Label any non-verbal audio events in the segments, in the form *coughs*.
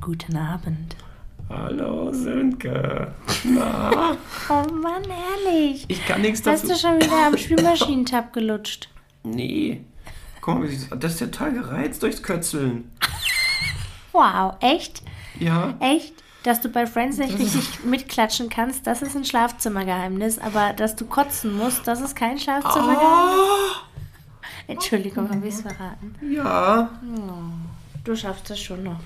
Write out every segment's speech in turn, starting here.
Guten Abend. Hallo Sönke. Na, *laughs* Oh Mann, ehrlich. ich kann nichts Hast dazu. du schon wieder am Spülmaschinentab gelutscht? Nee. Guck mal, das ist ja total gereizt durchs Kötzeln. Wow, echt? Ja. Echt? Dass du bei Friends nicht richtig mitklatschen kannst, das ist ein Schlafzimmergeheimnis. Aber dass du kotzen musst, das ist kein Schlafzimmergeheimnis. Oh, Entschuldigung, habe ich es verraten. ja. Du schaffst das schon noch.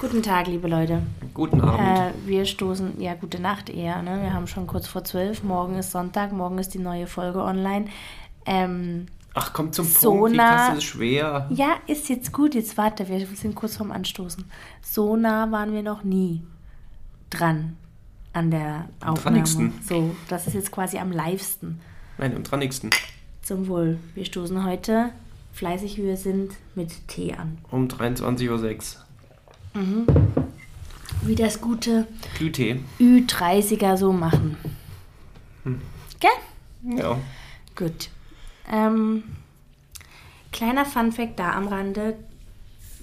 Guten Tag, liebe Leute. Guten Abend. Äh, wir stoßen, ja, gute Nacht eher. Ne? Wir haben schon kurz vor zwölf. Morgen ist Sonntag, morgen ist die neue Folge online. Ähm, Ach, komm zum so Punkt. Die Kasse ist schwer. ja, ist jetzt gut. Jetzt warte, wir sind kurz vorm Anstoßen. So nah waren wir noch nie dran an der Aufnahme. dranigsten. So, das ist jetzt quasi am livesten. Nein, am dranigsten. Zum Wohl. Wir stoßen heute, fleißig wie wir sind, mit Tee an. Um 23.06 Uhr. Wie das gute Glühtee. Ü30er so machen. Gell? Ja. Gut. Ähm, kleiner Funfact da am Rande.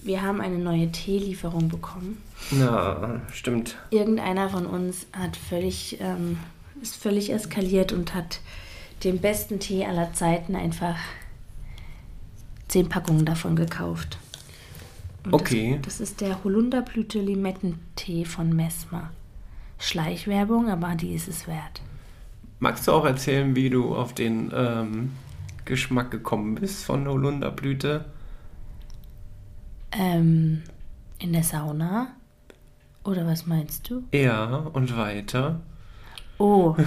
Wir haben eine neue Teelieferung bekommen. Na, stimmt. Irgendeiner von uns hat völlig, ähm, ist völlig eskaliert und hat den besten Tee aller Zeiten einfach zehn Packungen davon gekauft. Und Okay. Das, das ist der Holunderblüte Limettentee von Messmer. Schleichwerbung, aber die ist es wert. Magst du auch erzählen, wie du auf den ähm, Geschmack gekommen bist von Holunderblüte? Ähm, in der Sauna? Oder was meinst du? Ja, und weiter. Oh. *laughs*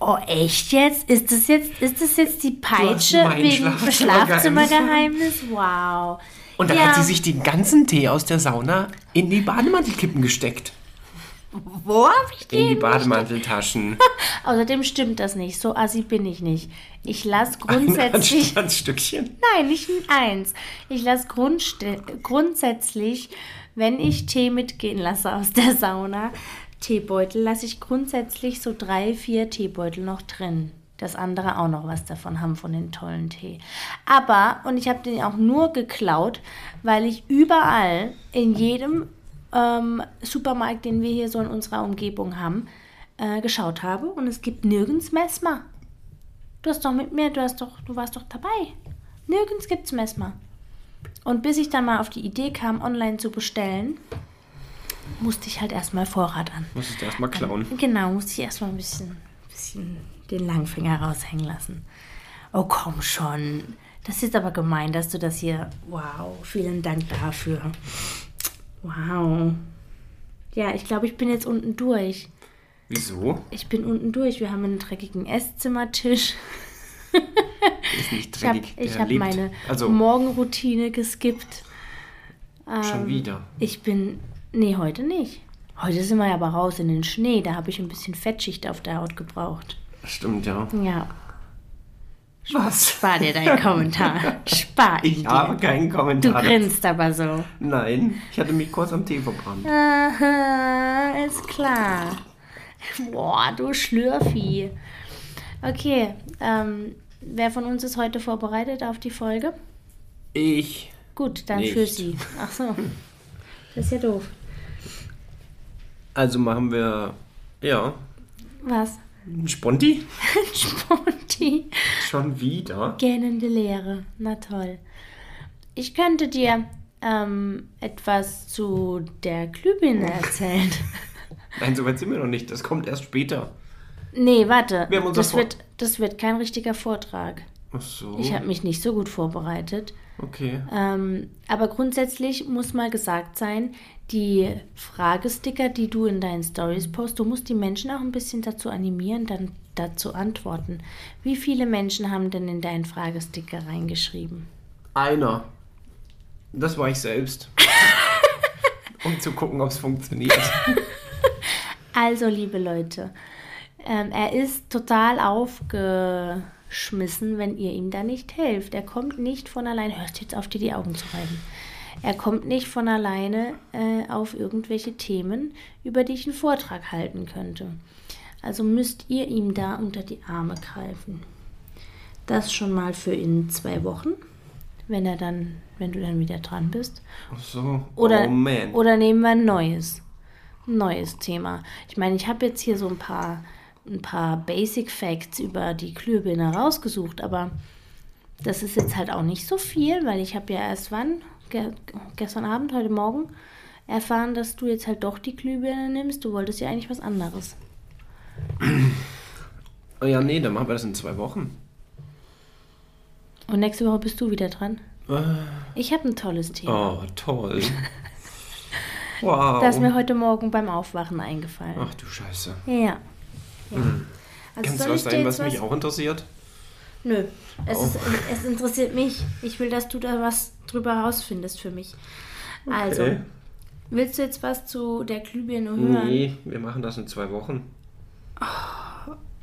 Oh, echt jetzt? Ist das jetzt, ist das jetzt die Peitsche wegen Schlafzimmergeheimnis? Wow. Und dann Ja. hat sie sich den ganzen Tee aus der Sauna in die Bademantelkippen gesteckt. Wo hab ich In die den? Bademanteltaschen. *laughs* Außerdem stimmt das nicht. So assi bin ich nicht. Ich lasse Ein grundsätzlich. Anstandsstückchen. Nein, nicht ein eins. Ich lasse grundsätzlich, wenn ich Tee mitgehen lasse aus der Sauna, Teebeutel, lasse ich grundsätzlich so drei, vier Teebeutel noch drin. Das andere auch noch was davon haben von den tollen Tee. Aber, und ich habe den auch nur geklaut, weil ich überall in jedem ähm, Supermarkt, den wir hier so in unserer Umgebung haben, äh, geschaut habe und es gibt nirgends Messmer. Du hast doch mit mir, du hast doch, du warst doch dabei. Nirgends gibt's Messmer. Und bis ich dann mal auf die Idee kam, online zu bestellen, musste ich halt erstmal Vorrat an. Musstest du erstmal klauen. Genau, musste ich erstmal ein bisschen, bisschen den Langfinger raushängen lassen. Oh, komm schon. Das ist aber gemein, dass du das hier. Wow, vielen Dank dafür. Wow. Ja, ich glaube, ich bin jetzt unten durch. Wieso? Ich bin unten durch. Wir haben einen dreckigen Esszimmertisch. Ist nicht Ich habe dreckig. ich der hab meine Also, Morgenroutine geskippt. schon wieder. Ich bin. Nee, heute nicht. Heute sind wir aber raus in den Schnee. Da habe ich ein bisschen Fettschicht auf der Haut gebraucht. Stimmt, ja. Ja. Was? Spar dir deinen Kommentar. Spar ihn Ich dir. habe keinen Du Kommentar. grinst aber so. Nein, ich hatte mich kurz am Tee verbrannt. Aha, ist klar. Boah, du Schlürfi. Okay, ähm, wer von uns ist heute vorbereitet auf die Folge? Ich. Gut, dann Nicht. für sie. Ach so. Das ist ja doof. Also machen wir. Ja. Was? Ein Sponti? *laughs* Sponti. Schon wieder? Gähnende Leere. Na toll. Ich könnte dir ähm, etwas zu der Glühbirne erzählen. *laughs* Nein, so weit sind wir noch nicht. Das kommt erst später. Nee, warte. Das Vor- wird, das wird kein richtiger Vortrag. Ach so. Ich habe mich nicht so gut vorbereitet. Okay. Ähm, aber grundsätzlich muss mal gesagt sein, die Fragesticker, die du in deinen Stories postest, du musst die Menschen auch ein bisschen dazu animieren, dann dazu antworten. Wie viele Menschen haben denn in deinen Fragesticker reingeschrieben? Einer. Das war ich selbst. *laughs* um zu gucken, ob es funktioniert. Also, liebe Leute, ähm, er ist total aufgeschmissen, wenn ihr ihm da nicht helft. Er kommt nicht von allein. Hörst jetzt auf, dir die Augen zu reiben? Er kommt nicht von alleine äh, auf irgendwelche Themen, über die ich einen Vortrag halten könnte. Also müsst ihr ihm da unter die Arme greifen. Das schon mal für in zwei Wochen. wenn er dann, wenn du dann wieder dran bist. Ach so. Oder, oh man. oder nehmen wir ein neues, ein neues Thema. Ich meine, ich habe jetzt hier so ein paar, ein paar Basic Facts über die Glühbirne rausgesucht, aber das ist jetzt halt auch nicht so viel, weil ich habe ja erst wann, ge gestern Abend, heute Morgen, erfahren, dass du jetzt halt doch die Glühbirne nimmst. Du wolltest ja eigentlich was anderes. oh ja, nee, dann machen wir das in zwei Wochen. Und nächste Woche bist du wieder dran. Äh, Ich habe ein tolles Thema. Oh, toll. *laughs* wow. Das ist mir heute Morgen beim Aufwachen eingefallen. Ach du Scheiße. Ja. ja. Also Kennst soll du was sein, was mich auch interessiert? Nö, es, Oh. ist, es interessiert mich. Ich will, dass du da was drüber rausfindest für mich. Also, Okay. willst du jetzt was zu der Glühbirne hören? Nee, wir machen das in zwei Wochen.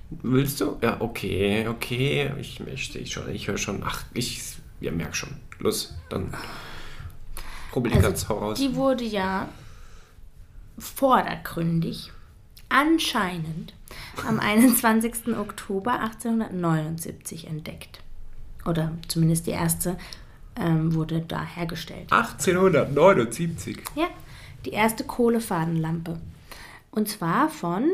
Willst du? Ja, okay, okay. Ich möchte ich schon, ich höre schon. Ach, ich ja, merk schon. Los, dann rubbel die ganz Also, raus. die wurde ja vordergründig, anscheinend, am 21. Oktober 1879 entdeckt. Oder zumindest die erste ähm, wurde da hergestellt. 1879. Ja, die erste Kohlefadenlampe. Und zwar von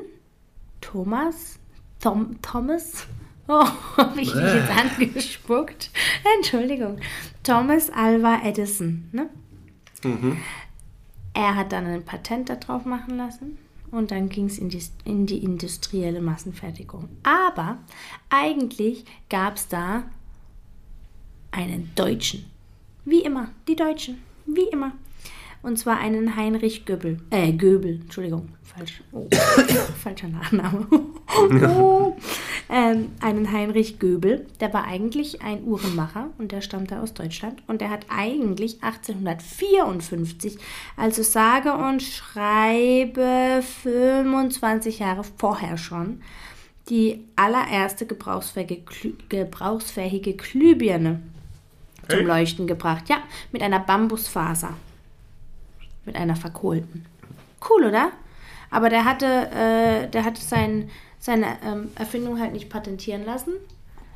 Thomas, Tom, Thomas, *laughs* oh, habe ich dich jetzt angespuckt? *laughs* Entschuldigung. Thomas Alva Edison. Ne? Er hat dann ein Patent darauf machen lassen und dann ging es in die, in die industrielle Massenfertigung. Aber eigentlich gab es da einen Deutschen. Wie immer, die Deutschen. Wie immer. Und zwar einen Heinrich Göbel. Äh, Göbel, Entschuldigung. Falsch. Oh, *coughs* falscher Nachname. oh. *laughs* ähm, einen Heinrich Göbel. Der war eigentlich ein Uhrenmacher und der stammte aus Deutschland. Und der hat eigentlich 1854, also sage und schreibe 25 Jahre vorher schon, die allererste gebrauchsfähige, gebrauchsfähige Glühbirne zum. Leuchten gebracht. Ja, mit einer Bambusfaser. Mit einer verkohlten. Cool, oder? Aber der hatte, äh, der hatte sein, seine ähm, Erfindung halt nicht patentieren lassen.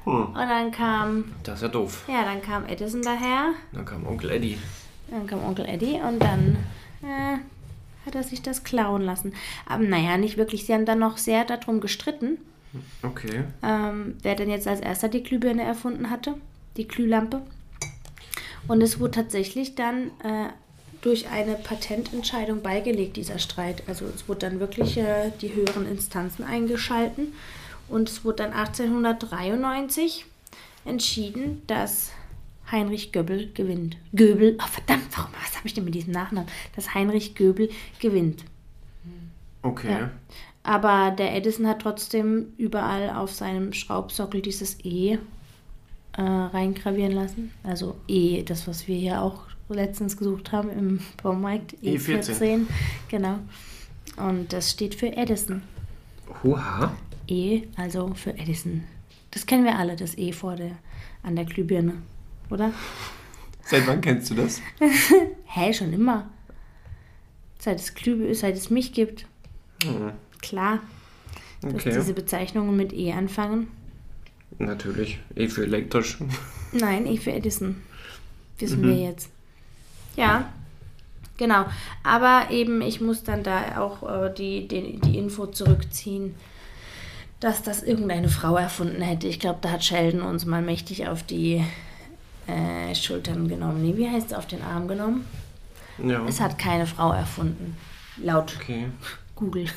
Hm, Und dann kam, das ist ja doof. ja, dann kam Edison daher. Dann kam Onkel Eddie. Dann kam Onkel Eddie und dann äh, hat er sich das klauen lassen. Aber naja, nicht wirklich. Sie haben dann noch sehr darum gestritten, Okay. ähm, wer denn jetzt als erster die Glühbirne erfunden hatte, die Glühlampe. Und es wurde tatsächlich dann äh, durch eine Patententscheidung beigelegt, dieser Streit. Also es wurde dann wirklich äh, die höheren Instanzen eingeschalten und es wurde dann 1893 entschieden, dass Heinrich Göbel gewinnt. Göbel, oh verdammt, warum, was habe ich denn mit diesem Nachnamen? Dass Heinrich Göbel gewinnt. Okay. Ja. Aber der Edison hat trotzdem überall auf seinem Schraubsockel dieses E äh, reingravieren lassen. Also E, das, was wir hier auch letztens gesucht haben im Baumarkt. E14. E14. Genau. Und das steht für Edison. Huha. E, also für Edison. Das kennen wir alle, das E vor der, an der Glühbirne, oder? Seit wann kennst du das? *laughs* Hä, schon immer. Seit es, Glühbirne, seit es mich gibt. Hm, Klar, dass Okay. diese Bezeichnungen mit E anfangen. Natürlich. Eh für elektrisch. Nein, E für Edison. Wissen wir jetzt. Ja, genau. Aber eben, ich muss dann da auch äh, die, die, die Info zurückziehen, dass das irgendeine Frau erfunden hätte. Ich glaube, da hat Sheldon uns mal mächtig auf die äh, Schultern genommen. Nee, wie heißt es auf den Arm genommen? Ja. Es hat keine Frau erfunden. Laut Okay. Google. *laughs*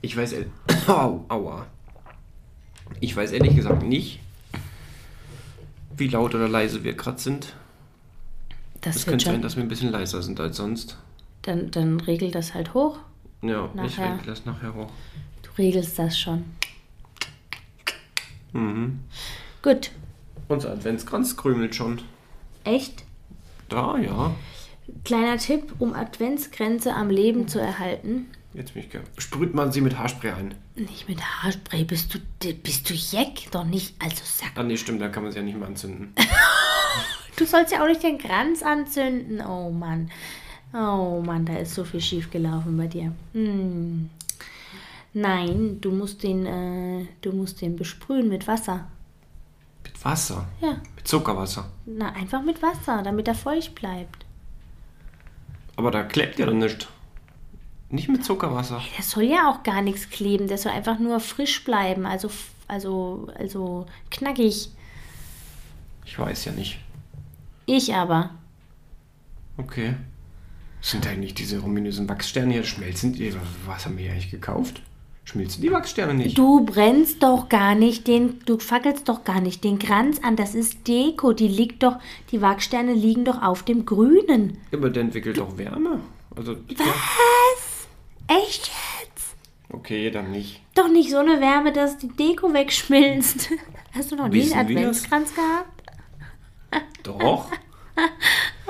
Ich weiß. ehr- *coughs* Au, aua. Ich weiß ehrlich gesagt nicht, wie laut oder leise wir gerade sind. Das Es wird könnte sein, dass wir ein bisschen leiser sind als sonst. Dann, dann regel das halt hoch. Ja, ich Nachher. regle das nachher hoch. Du regelst das schon. Mhm. Gut. Unser Adventskranz krümelt schon. Echt? Da, ja. Kleiner Tipp, um Adventsgrenze am Leben zu erhalten. Jetzt bin ich ge Sprüht man sie mit Haarspray ein. Nicht mit Haarspray, bist du, bist du Jeck? Doch nicht, also sag. Dann nee, stimmt, dann kann man sie ja nicht mehr anzünden. *laughs* Du sollst ja auch nicht den Kranz anzünden. Oh Mann. Oh Mann, da ist so viel schief gelaufen bei dir. Hm. Nein, du musst den, äh, du musst den besprühen mit Wasser. Mit Wasser. Ja. Mit Zuckerwasser. Na, einfach mit Wasser, damit er feucht bleibt. Aber da klebt ja dann nichts. Nicht mit Zuckerwasser. Der soll ja auch gar nichts kleben, der soll einfach nur frisch bleiben, also, also, also knackig. Ich weiß ja nicht. Ich aber. Okay. Sind eigentlich diese ominösen Wachssterne hier schmelzen? Die, was haben wir hier eigentlich gekauft? Schmilzen die Wachssterne nicht? Du brennst doch gar nicht den, du fackelst doch gar nicht den Kranz an, das ist Deko, die liegt doch, die Wachsterne liegen doch auf dem Grünen. Aber der entwickelt doch Wärme. Also, ja. Was? Echt jetzt? Okay, dann nicht. Doch nicht so eine Wärme, dass die Deko wegschmilzt. *laughs* Hast du noch nie einen? Adventskranz gehabt? Doch. *laughs*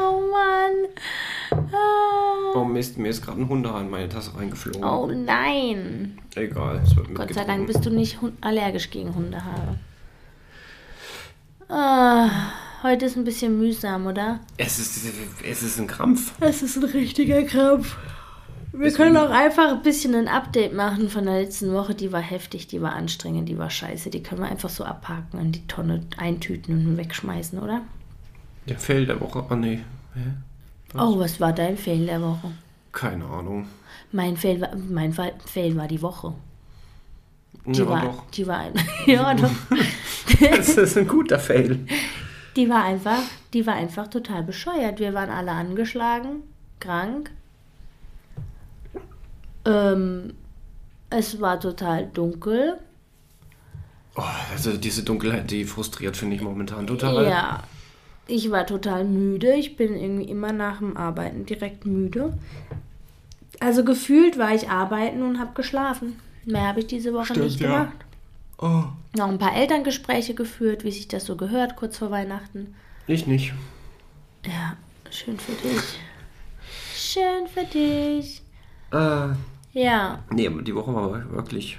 Oh Mann. Ah. Oh Mist, mir ist gerade ein Hundehahn in meine Tasse reingeflogen. Oh nein. Egal, es wird Gott sei. Dank bist du nicht allergisch gegen Hundehaare. Ah, heute ist ein bisschen mühsam, oder? Es ist, es ist ein Krampf. Es ist ein richtiger Krampf. Wir können auch einfach ein bisschen ein Update machen von der letzten Woche. Die war heftig, die war anstrengend, die war scheiße. Die können wir einfach so abhaken, in die Tonne eintüten und wegschmeißen, oder? Der Fell der Woche. Oh nee. Hä? Oh, was war dein Fail der Woche? Keine Ahnung. Mein Fail war, mein Fa- Fail war die Woche. Die Ja, war, doch. Die war, ein- *laughs* ja, doch. *laughs* Das ist ein guter Fail. Die war einfach, die war einfach total bescheuert. Wir waren alle angeschlagen, krank. Ähm, es war total dunkel. Oh, also diese Dunkelheit, die frustriert, finde ich momentan total. Ja, ich war total müde. Ich bin irgendwie immer nach dem Arbeiten direkt müde. Also gefühlt war ich arbeiten und habe geschlafen. Mehr habe ich diese Woche Stimmt, nicht ja. gemacht. Oh, Noch ein paar Elterngespräche geführt, wie sich das so gehört, kurz vor Weihnachten. ich nicht. Ja, schön für dich. Schön für dich. Äh, Ja, nee, aber die Woche war wirklich.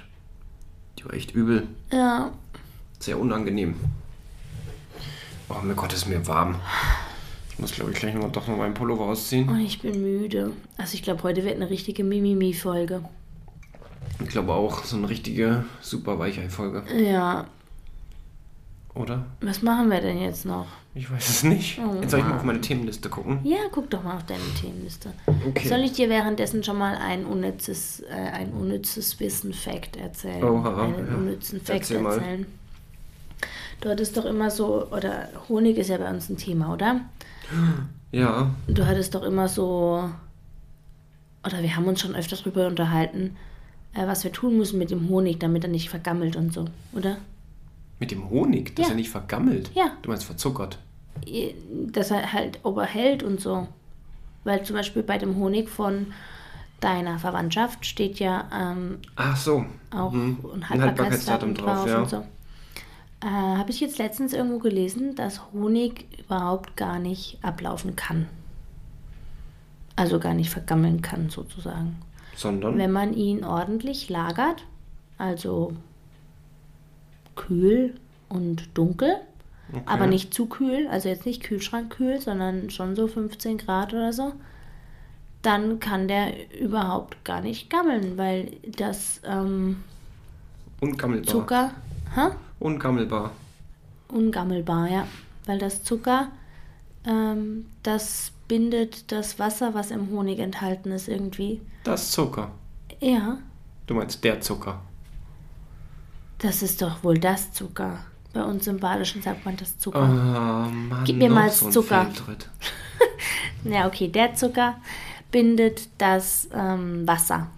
Die war echt übel. ja. Sehr unangenehm. Oh mein Gott, ist mir warm. Ich muss, glaube ich, gleich noch, doch noch meinen Pullover ausziehen. Und ich bin müde. Also ich glaube, heute wird eine richtige Mimimi-Folge. Ich glaube auch, so eine richtige super Weichei-Folge. Ja, Oder? was machen wir denn jetzt noch? Ich weiß es nicht. Oh Jetzt soll ich mal auf meine Themenliste gucken. Ja, guck doch mal auf deine Themenliste. Okay. Soll ich dir währenddessen schon mal ein unnützes, äh, ein unnützes Wissen-Fact erzählen? Oha, einen ja. unnützen Fact Erzähl mal. erzählen. Dort ist doch immer so, oder Honig ist ja bei uns ein Thema, oder? Ja, Du hattest doch immer so, oder wir haben uns schon öfter darüber unterhalten, äh, was wir tun müssen mit dem Honig, damit er nicht vergammelt und so, oder? Mit dem Honig, dass Ja. er nicht vergammelt. Ja. Du meinst verzuckert. Dass er halt oberhält und so. Weil zum Beispiel bei dem Honig von deiner Verwandtschaft steht ja ähm, Ach so. auch Mhm. ein Ein Haltbarkeitsdatum drauf ja. und so. Äh, Habe ich jetzt letztens irgendwo gelesen, dass Honig überhaupt gar nicht ablaufen kann. Also gar nicht vergammeln kann, sozusagen. Sondern? Wenn man ihn ordentlich lagert, also kühl und dunkel, aber nicht zu kühl, also jetzt nicht Kühlschrankkühl, sondern schon so 15 Grad oder so, dann kann der überhaupt gar nicht gammeln, weil das ähm, Ungammelbar. Zucker, hä? Ungammelbar. ungammelbar, ja, weil das Zucker, ähm, das bindet das Wasser, was im Honig enthalten ist, irgendwie. Das Zucker. Ja, Du meinst der Zucker. Das ist doch wohl das Zucker. Bei uns im Badischen sagt man das Zucker. Ah, Mann, Gib mir mal so Zucker. *laughs* Ja, okay, der Zucker bindet das ähm, Wasser.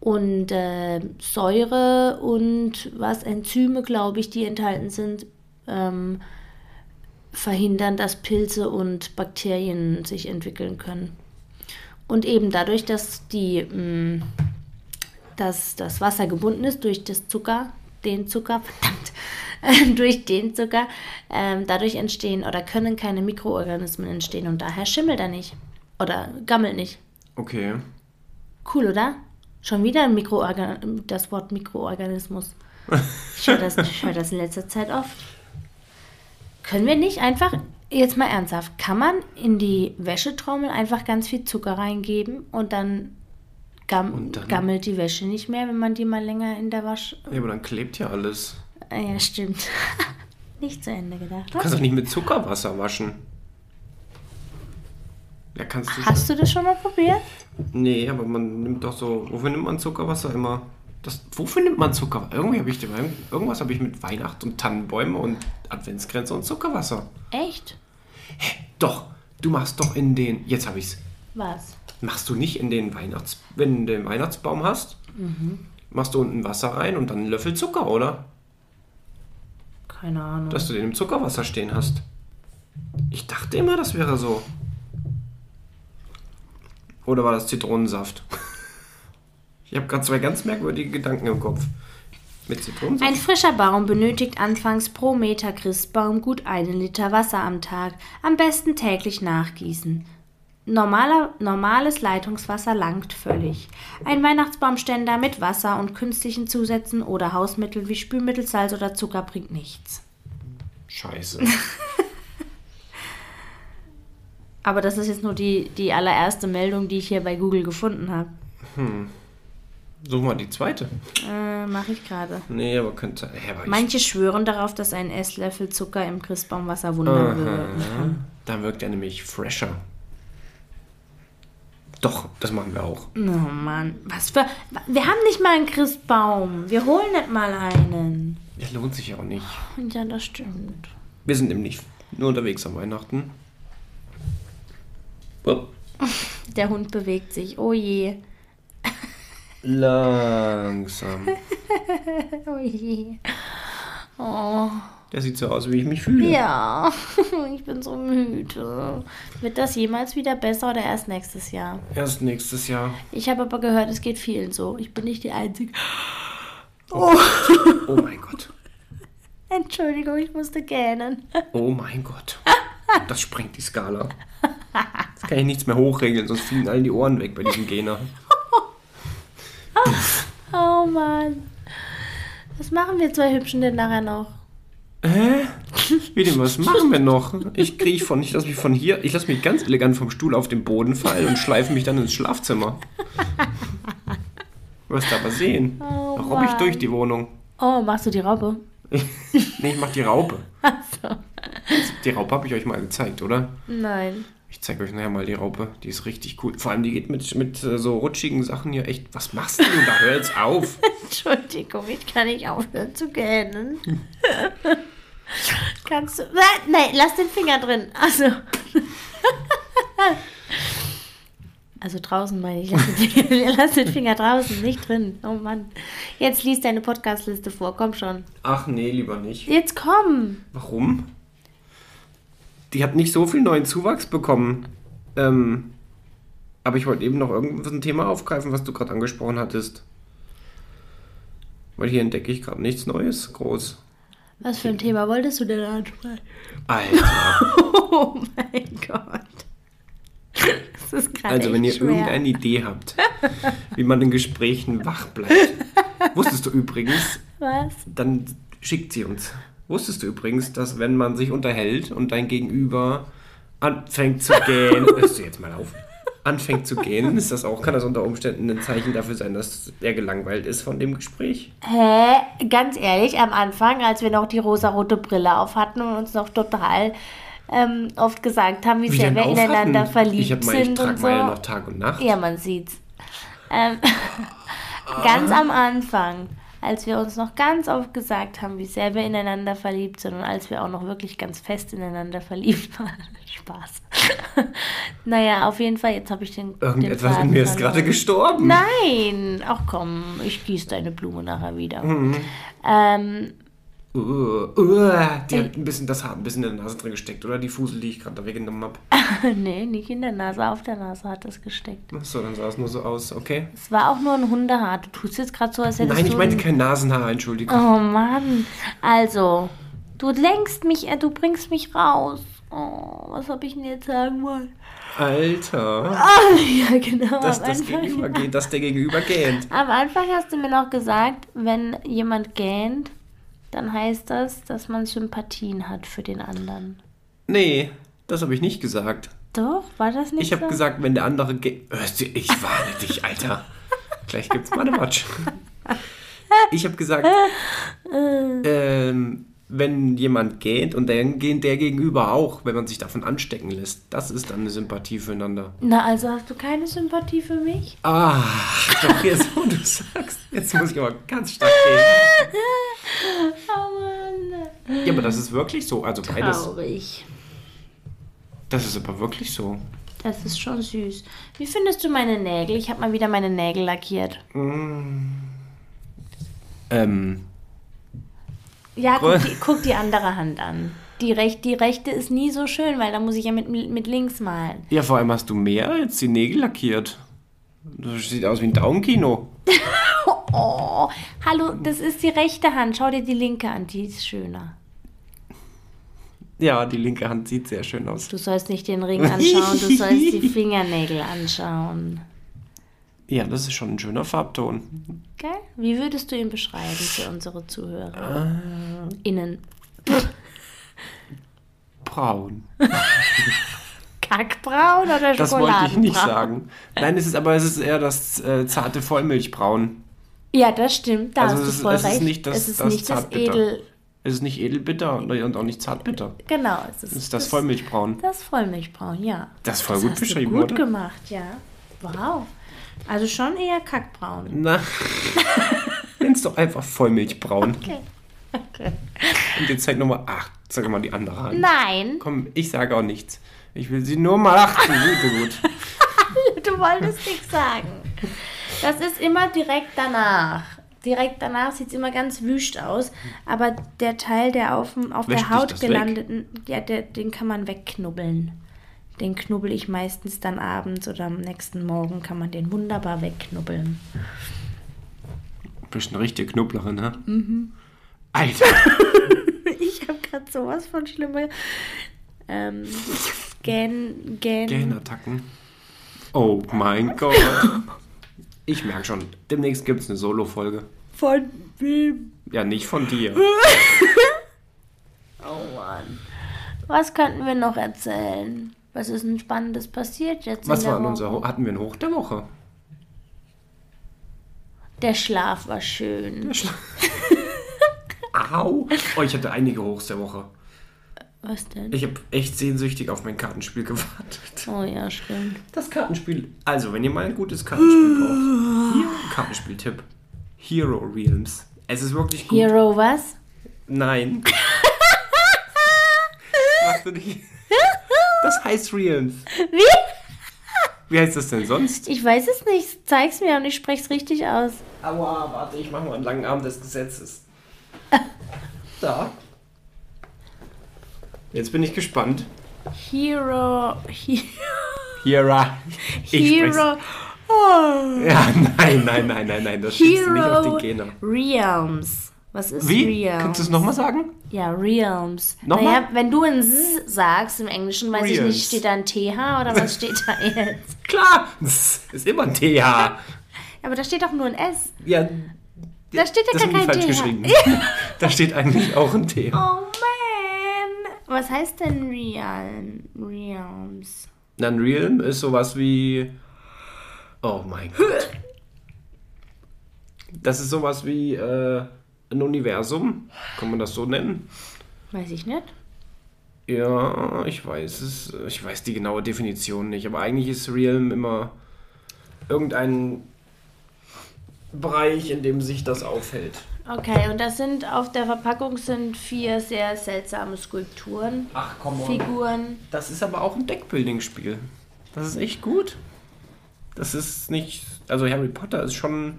Und äh, Säure und was Enzyme, glaube ich, die enthalten sind, ähm, verhindern, dass Pilze und Bakterien sich entwickeln können. Und eben dadurch, dass die, mh, dass das Wasser gebunden ist durch das Zucker, den Zucker, verdammt, *laughs* durch den Zucker, ähm, dadurch entstehen oder können keine Mikroorganismen entstehen und daher schimmelt er nicht oder gammelt nicht. Okay. Cool, oder? Schon wieder ein Mikroorgan das Wort Mikroorganismus. *laughs* Ich höre das, ich hör das in letzter Zeit oft. Können wir nicht einfach, jetzt mal ernsthaft, kann man in die Wäschetrommel einfach ganz viel Zucker reingeben und dann, gam Und dann? gammelt die Wäsche nicht mehr, wenn man die mal länger in der Wasch... Ja, aber dann klebt ja alles. Ah Ja, stimmt. *laughs* Nicht zu Ende gedacht. Du kannst doch nicht mit Zuckerwasser waschen. Ja, kannst du Hast du das schon mal probiert? Nee, aber man nimmt doch so. Wofür nimmt man Zuckerwasser immer? Das, wofür nimmt man Zuckerwasser? Irgendwie habe ich irgendwas habe ich mit Weihnacht und Tannenbäume und Adventsgrenze und Zuckerwasser. Echt? Doch, du machst doch in den. Jetzt habe ich's. Was? Machst du nicht in den Weihnachts. Wenn du den Weihnachtsbaum hast, machst du unten Wasser rein und dann einen Löffel Zucker, oder? Keine Ahnung. Dass du den im Zuckerwasser stehen hast. Ich dachte immer, das wäre so. Oder war das Zitronensaft? *laughs* Ich habe gerade zwei ganz merkwürdige Gedanken im Kopf. Mit Zitronensaft? Ein frischer Baum benötigt anfangs pro Meter Christbaum gut einen Liter Wasser am Tag, am besten täglich nachgießen. Normaler, normales Leitungswasser langt völlig. Ein Weihnachtsbaumständer mit Wasser und künstlichen Zusätzen oder Hausmitteln wie Spülmittel, Salz oder Zucker bringt nichts. Scheiße. *laughs* Aber das ist jetzt nur die, die allererste Meldung, die ich hier bei Google gefunden habe. Such mal die zweite. Äh, Mache ich gerade. Nee, aber könnte. Hä, aber Manche schwören darauf, dass ein Esslöffel Zucker im Christbaumwasser Wunder bewirken kann. dann wirkt er nämlich fresher. Doch, das machen wir auch. Oh Mann, was für. Wir haben nicht mal einen Christbaum. Wir holen nicht mal einen. Ja, lohnt sich auch nicht. Ja, das stimmt. Wir sind nämlich nur unterwegs am Weihnachten. Oh, *laughs* Der Hund bewegt sich. Oh je. langsam. *laughs* Oh je. Oh. Der sieht so aus, wie ich mich fühle. Ja, *laughs* ich bin so müde. Wird das jemals wieder besser oder erst nächstes Jahr? Erst nächstes Jahr. Ich habe aber gehört, es geht vielen so. Ich bin nicht die Einzige. Oh mein Gott. *laughs* Entschuldigung, ich musste gähnen. Oh mein Gott. Das sprengt die Skala. Jetzt kann ich nichts mehr hochregeln, sonst fliegen allen die Ohren weg bei diesem Gena. *laughs* Oh Mann. Was machen wir zwei Hübschen denn nachher noch? Hä? Wie denn, was machen wir noch? Ich kriege von, ich lasse mich von hier, ich lasse mich ganz elegant vom Stuhl auf den Boden fallen und schleife mich dann ins Schlafzimmer. Du wirst aber sehen. Oh da robb ich durch die Wohnung. Oh, machst du die Raupe? Nee, ich mach die Raupe. Achso. Die Raupe habe ich euch mal gezeigt, oder? Nein. Ich zeige euch nachher mal die Raupe. Die ist richtig cool. Vor allem, die geht mit, mit äh, so rutschigen Sachen hier echt. Was machst du denn da? Hör jetzt auf. *laughs* Entschuldigung, ich kann nicht aufhören zu gähnen. *laughs* Kannst du. Nein, lass den Finger drin. Also. *laughs* Also draußen meine ich. Lass den, Finger, lass den Finger draußen, nicht drin. Oh Mann. Jetzt liest deine Podcastliste vor. Komm schon. Ach nee, lieber nicht. Jetzt komm. Warum? Die hat nicht so viel neuen Zuwachs bekommen. Ähm, aber ich wollte eben noch irgendwas ein Thema aufgreifen, was du gerade angesprochen hattest. Weil hier entdecke ich gerade nichts Neues groß. Was für ein Thema wolltest du denn ansprechen? Alter. *laughs* Oh mein Gott. Das ist gerade Also wenn ihr schwer. irgendeine Idee habt, wie man in Gesprächen wach bleibt. *laughs* Wusstest du übrigens, Was? dann schickt sie uns. Wusstest du übrigens, dass wenn man sich unterhält und dein Gegenüber anfängt zu gehen, *laughs* hörst du jetzt mal auf, anfängt zu gehen, ist das auch, kann das unter Umständen ein Zeichen dafür sein, dass er gelangweilt ist von dem Gespräch? Hä? Ganz ehrlich, am Anfang, als wir noch die rosarote Brille auf hatten und uns noch total ähm, oft gesagt haben, wie, sehr denn wir ineinander verliebt Ich, hab mal, ich sind trage und so. meine noch Tag und Nacht. Ja, man sieht's. Ähm, *laughs* ganz am Anfang, als wir uns noch ganz oft gesagt haben, wie sehr wir ineinander verliebt sind und als wir auch noch wirklich ganz fest ineinander verliebt *laughs* waren. Spaß. *laughs* naja, auf jeden Fall, jetzt habe ich den. den Irgendetwas in Faden mir ist gerade gestorben. Nein! Ach komm, ich gieße deine Blume nachher wieder. Mhm. Ähm, Uh, uh, die hat ein bisschen das Haar ein bisschen in der Nase drin gesteckt, oder? Die Fusel, die ich gerade da weggenommen habe. *laughs* nee, nicht in der Nase, auf der Nase hat es gesteckt. Achso, dann sah es nur so aus, okay. Es war auch nur ein Hundehaar. Du tust jetzt gerade so, als hättest Nein, du. ich meinte ein- kein Nasenhaar, Entschuldigung. Oh Mann. Also, du lenkst mich, äh, du bringst mich raus. Oh, was soll ich denn jetzt sagen wollen? Alter. Ah, *laughs* ja, genau. Dass das Gegenüber geht, dass der Gegenüber gähnt. *laughs* am Anfang hast du mir noch gesagt, wenn jemand gähnt, dann heißt das, dass man Sympathien hat für den anderen. Nee, das habe ich nicht gesagt. Doch, war das nicht Ich habe so? gesagt, wenn der andere du, ich warne dich, Alter. Gleich gibt's mal eine Watsch. Ich habe gesagt, *laughs* ähm, wenn jemand geht und dann geht der Gegenüber auch, wenn man sich davon anstecken lässt. Das ist dann eine Sympathie füreinander. Na, also hast du keine Sympathie für mich? Ah, doch jetzt, wo du sagst. Jetzt muss ich aber ganz stark gehen. *laughs* Oh Mann. Ja, aber das ist wirklich so. Also beides. Traurig. Das ist aber wirklich so. Das ist schon süß. Wie findest du meine Nägel? Ich habe mal wieder meine Nägel lackiert. Ähm, Ja, guck die, guck die andere Hand an. Die, rech, die rechte ist nie so schön, weil da muss ich ja mit, mit links malen. ja, vor allem hast du mehr als die Nägel lackiert. Das sieht aus wie ein Daumenkino. *laughs* Oh, hallo, das ist die rechte Hand. Schau dir die linke an, die ist schöner. Ja, die linke Hand sieht sehr schön aus. Du sollst nicht den Ring anschauen, du sollst die *laughs* Fingernägel anschauen. Ja, das ist schon ein schöner Farbton. Gell? Wie würdest du ihn beschreiben für unsere Zuhörer? Innen. Braun. *laughs* Kackbraun oder Das wollte ich nicht Schokoladenbraun? sagen. Nein, es ist aber es ist eher das äh, zarte Vollmilchbraun. Ja, das stimmt. Da Also hast es du ist- voll es ist recht. nicht das- es ist das nicht das. Edel. Es ist nicht edelbitter und auch nicht zartbitter. Genau, es ist, Es ist das Vollmilchbraun. Das Vollmilchbraun, ja. Das ist voll gut hast beschrieben, du gut oder? gemacht, ja. Wow. Also schon eher Kackbraun. Na, *laughs* nenn's doch einfach Vollmilchbraun. Okay. okay. Und jetzt zeig nochmal, ach, sag mal die andere Hand. Nein, Komm, ich sage auch nichts. Ich will sie nur mal achten. Gut, gut. *laughs* du wolltest nichts sagen. Das ist immer direkt danach. Direkt danach sieht es immer ganz wüst aus. Aber der Teil, der auf, auf Wäscht der Haut gelandeten, ja, der, den kann man wegknubbeln. Den knubbel ich meistens dann abends oder am nächsten Morgen kann man den wunderbar wegknubbeln. Du bist eine richtige Knubblerin, ne? Mhm. Alter. *laughs* Ich habe gerade sowas von schlimme ähm, Gän, Gän, Gähnattacken. Oh mein Gott. Ich merke schon, demnächst gibt es eine Solo-Folge. von wem? Ja, nicht von dir. *laughs* Oh Mann. Was könnten wir noch erzählen? Was ist denn Spannendes passiert jetzt Was in der war denn Woche? unser Ho Hatten wir ein Hoch der Woche? Der Schlaf war schön. *laughs* Au! Oh, ich hatte einige Hochs der Woche. Was denn? Ich habe echt sehnsüchtig auf mein Kartenspiel gewartet. Oh ja, stimmt. Das Kartenspiel. Also, wenn ihr mal ein gutes Kartenspiel braucht. Hier, Kartenspieltipp. Hero Realms. Es ist wirklich gut. Hero was? Nein. *laughs* Machst du nicht? *laughs* Das heißt Realms. Wie? Wie heißt das denn sonst? Ich weiß es nicht. Zeig's mir und ich spreche richtig aus. Aua, warte, ich mach mal einen langen Arm des Gesetzes. *laughs* Da. Jetzt bin ich gespannt. Hero. He Hera. *laughs* Ich. Hero. Oh. Ja, nein, nein, nein, nein, nein, das schießt du nicht auf die Gene. Realms. Was ist Wie? Realms? Kannst du es nochmal sagen? Ja, Realms. Nochmal? Naja, wenn du ein S sagst im Englischen, weiß ich Realms. nicht, steht da ein TH oder was steht da *laughs* jetzt? Klar, das ist immer ein TH. *laughs* Aber da steht doch nur ein S. Ja, Da steht ja das gar kein falsch TH. geschrieben. *laughs* Da steht eigentlich auch ein TH. Oh man. Was heißt denn Real Realms? Ein Realm ist sowas wie. Oh mein Gott. Das ist sowas wie äh, ein Universum. Kann man das so nennen? Weiß ich nicht. Ja, ich weiß es. Ich weiß die genaue Definition nicht. Aber eigentlich ist Realm immer irgendein Bereich, in dem sich das aufhält. Okay, und das sind auf der Verpackung sind vier sehr seltsame Skulpturen, Ach komm Figuren. Das ist aber auch ein Deckbuilding-Spiel. Das ist echt gut. Das ist nicht. Also Harry Potter ist schon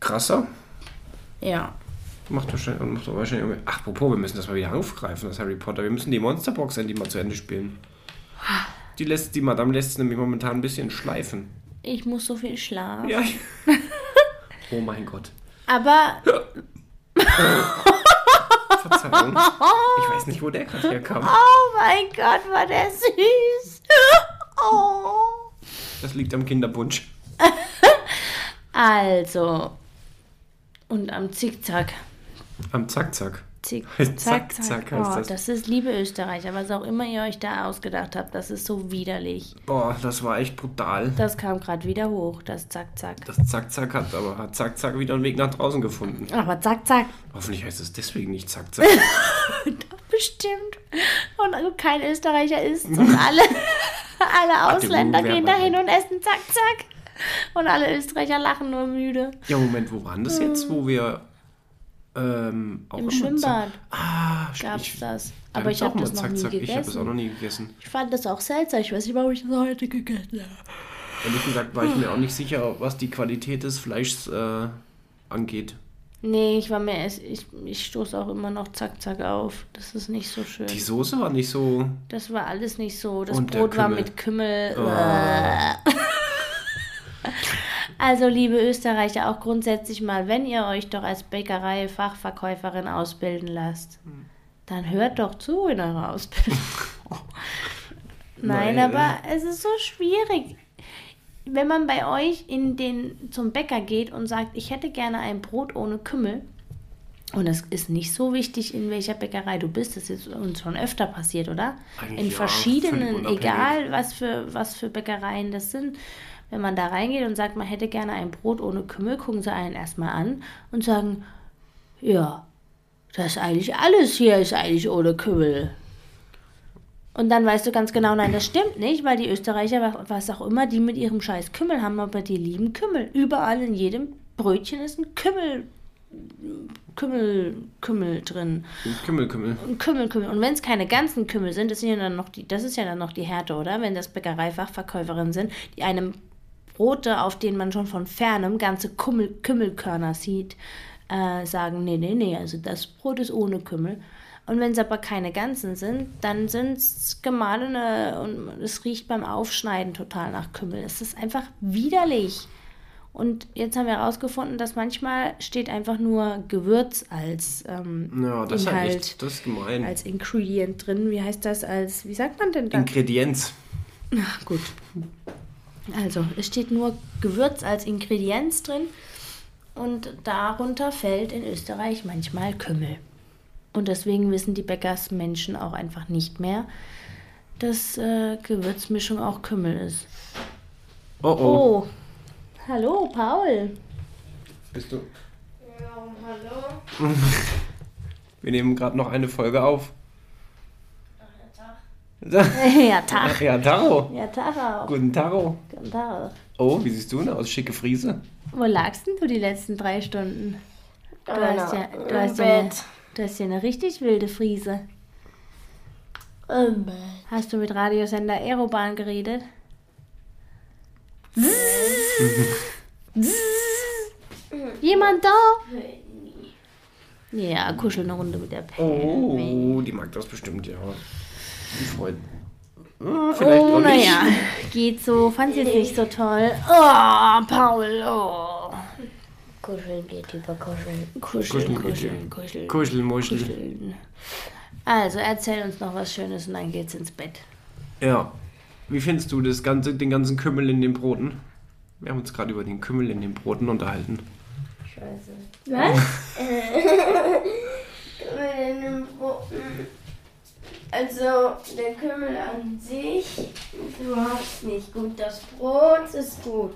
krasser. Ja. Macht wahrscheinlich, macht wahrscheinlich irgendwie. Ach, apropos, wir müssen das mal wieder aufgreifen, das Harry Potter. Wir müssen die Monsterbox endlich mal zu Ende spielen. Die lässt die Madame lässt es nämlich momentan ein bisschen schleifen. Ich muss so viel schlafen. Ja. ich- *laughs* oh mein Gott. Aber *laughs* Verzeihung. Ich weiß nicht, wo der gerade herkam. oh mein Gott, war der süß. *laughs* Oh. Das liegt am Kinderpunsch. Also. Und am Zickzack. Am Zack-Zack. Zick, *laughs* Zack, zack, zack oh, das. das. ist liebe Österreicher, was auch immer ihr euch da ausgedacht habt, das ist so widerlich. Boah, das war echt brutal. Das kam gerade wieder hoch, das Zack, Zack. Das Zack, Zack hat aber hat Zack, Zack wieder einen Weg nach draußen gefunden. Aber Zack, Zack, Hoffentlich heißt es deswegen nicht Zack, Zack. *laughs* bestimmt. Und kein Österreicher isst und *laughs* alle, alle Ausländer gehen dahin und essen Zack, Zack. Und alle Österreicher lachen nur müde. ja, Moment, wo waren das jetzt, wo wir ähm, Im Schwimmbad Zack- Ah, gab's ich, das. da Aber ich habe das noch nie Zack, Zack. Ich habe das auch noch gegessen. nie gegessen. Ich fand das auch seltsam. Ich weiß nicht, warum ich das heute gegessen habe. Ehrlich gesagt war ich mir auch nicht sicher, was die Qualität des Fleischs äh, angeht. Nee, ich war mir ich, ich stoße auch immer noch zack, zack auf. Das ist nicht so schön. Die Soße war nicht so. Das war alles nicht so. Das Brot war mit Kümmel. Oh. Also, liebe Österreicher, auch grundsätzlich mal, wenn ihr euch doch als Bäckerei-Fachverkäuferin ausbilden lasst, dann hört doch zu in eurer Ausbildung. Nein, *laughs* Nein, aber es ist so schwierig. Wenn man bei euch in den, zum Bäcker geht und sagt, ich hätte gerne ein Brot ohne Kümmel, und es ist nicht so wichtig, in welcher Bäckerei du bist. Das ist uns schon öfter passiert, oder? Eigentlich in ja, verschiedenen, unabhängig. egal was für, was für Bäckereien das sind. Wenn man da reingeht und sagt, man hätte gerne ein Brot ohne Kümmel, gucken sie einen erstmal an und sagen, ja, das ist eigentlich alles hier ist eigentlich ohne Kümmel. Und dann weißt du ganz genau, nein, das stimmt nicht, weil die Österreicher, wa- was auch immer, die mit ihrem scheiß Kümmel haben, aber die lieben Kümmel. Überall in jedem Brötchen ist ein Kümmel, Kümmel, Kümmel drin. Kümmel, Kümmel. Ein Kümmel, Kümmel. Und wenn es keine ganzen Kümmel sind, das, sind ja dann noch die, das ist ja dann noch die Härte, oder? Wenn das Bäckereifachverkäuferinnen sind, die einem Brote, auf denen man schon von fernem ganze Kümmel, Kümmelkörner sieht, äh, sagen, nee, nee, nee, also das Brot ist ohne Kümmel. Und wenn es aber keine ganzen sind, dann sind es gemahlene und es riecht beim Aufschneiden total nach Kümmel. Es ist einfach widerlich. Und jetzt haben wir herausgefunden, dass manchmal steht einfach nur Gewürz als ähm, Ja, das halt Inhalt, echt, das ist gemein. als Ingredient drin. Wie heißt das als, wie sagt man denn da? Ingredienz. Ach, gut. Also, es steht nur Gewürz als Ingredienz drin und darunter fällt in Österreich manchmal Kümmel. Und deswegen wissen die Bäckersmenschen auch einfach nicht mehr, dass äh, Gewürzmischung auch Kümmel ist. Oh oh. Oh, hallo Paul. Bist du? Ja, hallo. *laughs* Wir nehmen gerade noch eine Folge auf. *laughs* ja, Tag. Ja, Taro. Ja, Tag auch. Guten Taro. Guten Tag. Oh, wie siehst du denn aus? Schicke Friese. Wo lagst denn du die letzten drei Stunden? Du hast ja, du Im hast ja, eine, Bett. du hast ja eine richtig wilde Friese. Im Bett. Hast du mit Radiosender Aerobahn geredet? *laughs* Jemand da? Ja, kuschel eine Runde mit der Pelle. Oh, die mag das bestimmt, ja. Freut. Ah, vielleicht Oh, auch nicht. naja, *laughs* geht so. Fand sie jetzt nicht so toll. Oh, Paul, oh. Kuscheln geht über Kuscheln. Kuscheln, Kuscheln, kuscheln, kuscheln. Kuschelmuschel. kuscheln. Also, erzähl uns noch was Schönes und dann geht's ins Bett. Ja. Wie findest du das ganze, den ganzen Kümmel in den Broten? Wir haben uns gerade über den Kümmel in den Broten unterhalten. Scheiße. Was? *laughs* Kümmel in den Broten. Also, der Kümmel an sich überhaupt nicht gut. Das Brot ist gut.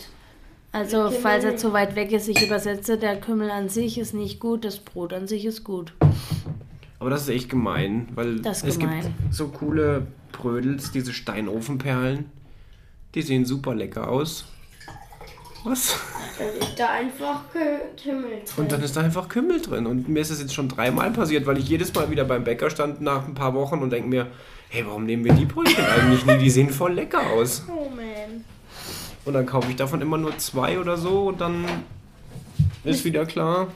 Also, falls er zu weit weg ist, ich übersetze, der Kümmel an sich ist nicht gut, das Brot an sich ist gut. Aber das ist echt gemein, weil Das es gemein. gibt so coole Brödels, diese Steinofenperlen. Die sehen super lecker aus. Was? Da ist da einfach Kü- Kümmel drin. Und dann ist da einfach Kümmel drin. Und mir ist das jetzt schon dreimal passiert, weil ich jedes Mal wieder beim Bäcker stand nach ein paar Wochen und denke mir, hey, warum nehmen wir die Brötchen eigentlich nie? Die sehen voll lecker aus. Oh man. Und dann kaufe ich davon immer nur zwei oder so und dann ist wieder klar,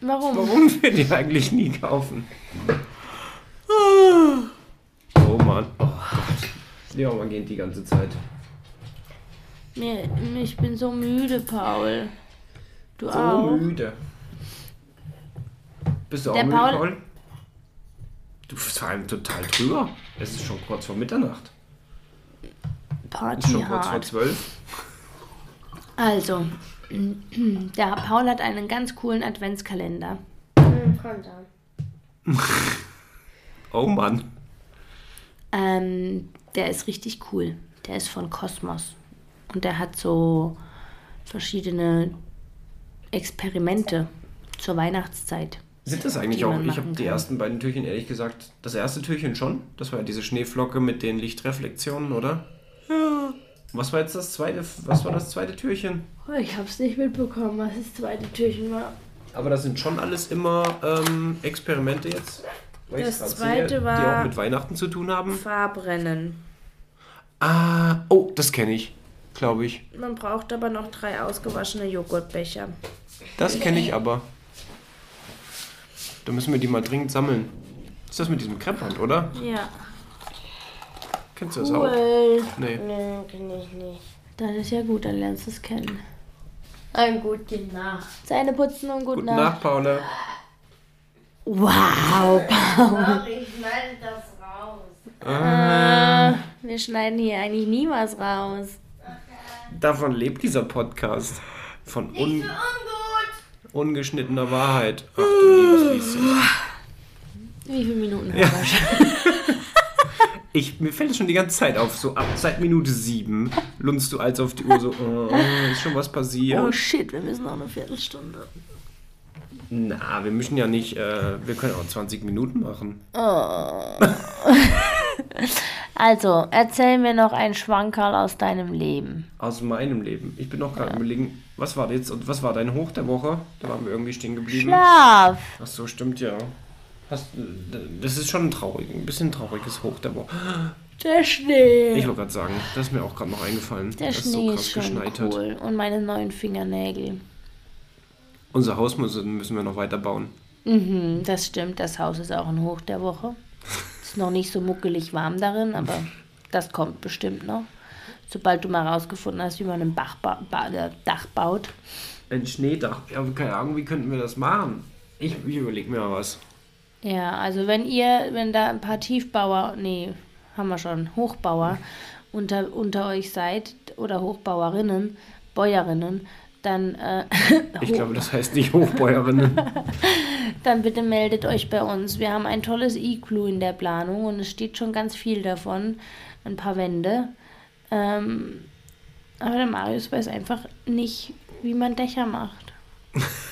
Warum? warum wir die eigentlich nie kaufen. Oh Mann. Oh Gott. Ja, man geht die ganze Zeit. Mir, ich bin so müde, Paul. Du So auch? müde. Bist du auch Der müde, Paul- Paul? Du bist vor allem total drüber. Es ist schon kurz vor Mitternacht. Es ist Party schon kurz vor zwölf. Also, *clears throat* der Paul hat einen ganz coolen Adventskalender. Hm. *laughs* Oh Mann. Ähm, der ist richtig cool. Der ist von Kosmos. Und der hat so verschiedene Experimente zur Weihnachtszeit. Sind das eigentlich Die auch? Ich habe die ersten beiden Türchen ehrlich gesagt. Das erste Türchen schon. Das war ja diese Schneeflocke mit den Lichtreflexionen, oder? Ja. Was war jetzt das zweite? Was war das zweite Türchen? Oh, ich hab's nicht mitbekommen, was das zweite Türchen war. Aber das sind schon alles immer ähm, Experimente jetzt. Das zweite sehe, Die war- auch mit Weihnachten zu tun haben. Farbrennen. Ah, oh, das kenne ich, glaube ich. Man braucht aber noch drei ausgewaschene Joghurtbecher. Das kenne ich aber. Da müssen wir die mal dringend sammeln. Ist das mit diesem Kreppband, oder? Ja. Kennst du das auch? Cool. Nee. Nee, kenn ich nicht. Das ist ja gut, dann lernst du es kennen. Ein gute Nacht. Zähne putzen und gute Gute Nacht. Nacht, Paula. Wow. *laughs* Sorry, ich schneide das raus. Äh, wir schneiden hier eigentlich nie was raus. Davon lebt dieser Podcast. Von un Ungut. ungeschnittener Wahrheit. Ach du liebes Lieschen. Wie viele Minuten haben wir schon? *laughs* Ich, mir fällt es schon die ganze Zeit auf. So ab seit Minute sieben lunzt du als auf die Uhr so, äh, ist schon was passiert? Oh shit, wir müssen noch eine Viertelstunde. Na, wir müssen ja nicht, äh, wir können auch 20 Minuten machen. *laughs* Also, erzähl mir noch ein Schwankerl aus deinem Leben. Aus meinem Leben. Ich bin noch gerade überlegen, was war jetzt und was war dein Hoch der Woche? Da waren wir irgendwie stehen geblieben. Schlaf. Ach so, stimmt ja. Hast, das ist schon ein traurig, ein bisschen trauriges Hoch der Woche. Der Schnee. Ich wollte gerade sagen, das ist mir auch gerade noch eingefallen, der Schnee so ist krass schon geschneit hat. cool. Und meine neuen Fingernägel. Unser Haus müssen, müssen wir noch weiter bauen. Mhm, das stimmt. Das Haus ist auch ein Hoch der Woche. *laughs* Ist noch nicht so muckelig warm darin, aber *laughs* das kommt bestimmt noch. Sobald du mal rausgefunden hast, wie man ein Bach ba ba äh, Dach baut. Ein Schneedach. Ja, keine Ahnung, wie könnten wir das machen? Ich, ich überlege mir mal was. Ja, also wenn ihr, wenn da ein paar Tiefbauer, nee, haben wir schon, Hochbauer unter, unter euch seid oder Hochbauerinnen, Bäuerinnen, dann, äh, *laughs* Ich glaube, das heißt nicht Hochbäuerinnen. *laughs* dann bitte meldet euch bei uns. Wir haben ein tolles Iglu in der Planung und es steht schon ganz viel davon, ein paar Wände. Ähm, aber der Marius weiß einfach nicht, wie man Dächer macht.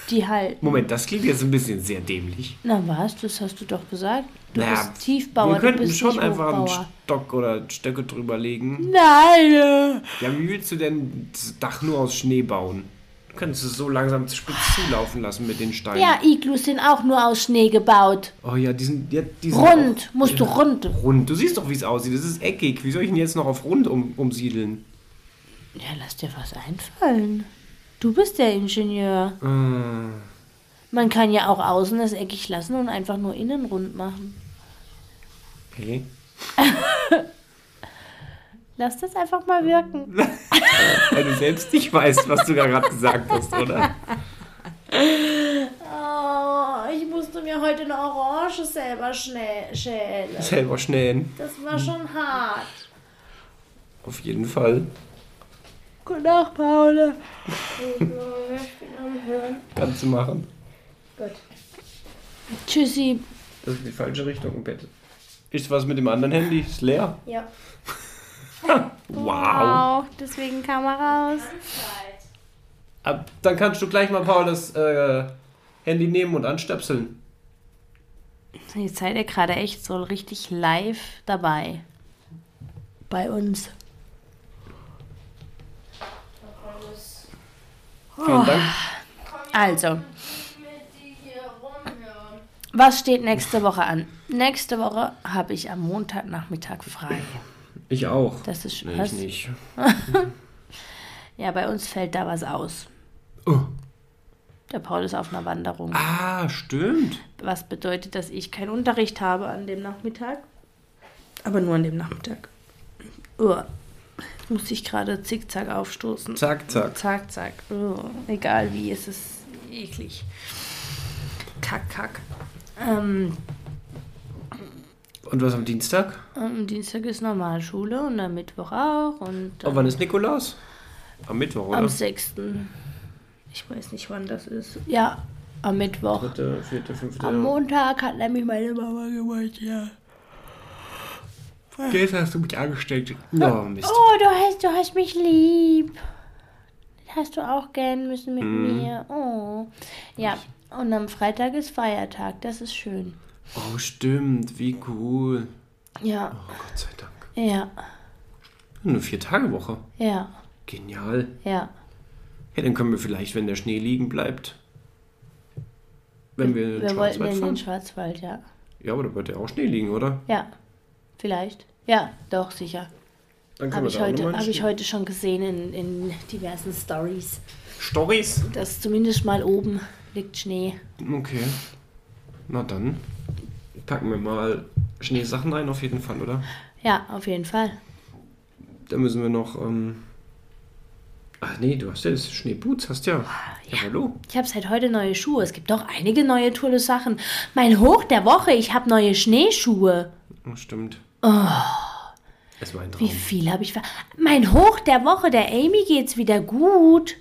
Die *laughs* halten. Moment, das klingt jetzt ein bisschen sehr dämlich. Na was, das hast du doch gesagt. Du Naja, bist Tiefbauer, wir könnten schon einfach einen. Stock oder Stöcke drüber legen. Nein! Ja, wie willst du denn das Dach nur aus Schnee bauen? Du könntest es so langsam spitz zulaufen lassen mit den Steinen. Ja, Iglus sind auch nur aus Schnee gebaut. Oh ja, die sind, ja, die sind Rund, auch- musst du rund. Rund. Du siehst doch, wie es aussieht. Das ist eckig. Wie soll ich denn jetzt noch auf rund um, umsiedeln? Ja, lass dir was einfallen. Du bist der Ingenieur. Äh, Man kann ja auch außen das eckig lassen und einfach nur innen rund machen. okay. *laughs* Lass das einfach mal wirken. *laughs* Weil du selbst nicht weißt, was du da gerade gesagt hast, oder? Oh, ich musste mir heute eine Orange selber schälen. Selber schnellen. Das war schon hart. Auf jeden Fall. Gute Nacht, Paula. Ich bin am Hören. Kannst du machen. Gut. Tschüssi. Das ist die falsche Richtung im Bett. Ist was mit dem anderen Handy? Ist leer. Ja. *laughs* Wow. Deswegen kam er raus. Ab, dann kannst du gleich mal Paul das äh, Handy nehmen und anstöpseln. Jetzt seid ihr gerade echt so richtig live dabei. Bei uns. Vielen Dank. Also, hier rumhören. was steht nächste Woche an? Nächste Woche habe ich am Montagnachmittag frei. Ich auch. Das ist Nee, ich nicht. *laughs* Ja, bei uns fällt da was aus. Oh. Der Paul ist auf einer Wanderung. Ah, stimmt. Was bedeutet, dass ich keinen Unterricht habe an dem Nachmittag. Aber nur an dem Nachmittag. Uah. Jetzt muss ich gerade zickzack aufstoßen. Zack, zack. Zack, zack. Oh, egal wie, es ist eklig. Kack, kack. Ähm, Und was am Dienstag? am Dienstag ist Normalschule und am Mittwoch auch. Und Oh, wann ist Nikolaus? Am Mittwoch, oder? am 6. Ich weiß nicht, wann das ist. Ja, Am Mittwoch. Dritte, vierte, fünfte. Am Montag hat nämlich meine Mama Geburtstag. Jetzt hast du mich angesteckt. Oh, Mist. Oh, du hast, du hast mich lieb. Hast du auch gern müssen mit mir. Oh. Ja, und am Freitag ist Feiertag. Das ist schön. Oh, stimmt. Wie cool. Ja, Oh, Gott sei Dank. ja, Eine Vier-Tage-Woche. ja, Genial. ja. Ja, dann können wir vielleicht, wenn der Schnee liegen bleibt, wenn wir in den Wir wollten Schwarzwald in fahren. den Schwarzwald, ja. Ja, aber da wird ja auch Schnee liegen, oder? Ja, vielleicht. Ja, doch, sicher. Dann Habe wir ich, heute, nochmal hab ich heute schon gesehen in, in diversen Stories. Stories? Dass zumindest mal oben liegt Schnee. Okay. Na dann packen wir mal Schneesachen ein, auf jeden Fall, oder? Ja, auf jeden Fall. Dann müssen wir noch. Ähm Ach nee, du hast ja das Schneeboots, hast ja. Ja, hallo. Ich habe seit heute neue Schuhe. Es gibt doch einige neue tolle Sachen. Mein Hoch der Woche, ich habe neue Schneeschuhe. Oh, stimmt. Es war ein Wie Traum. viel habe ich ver... Mein Hoch der Woche, der Amy geht's wieder gut.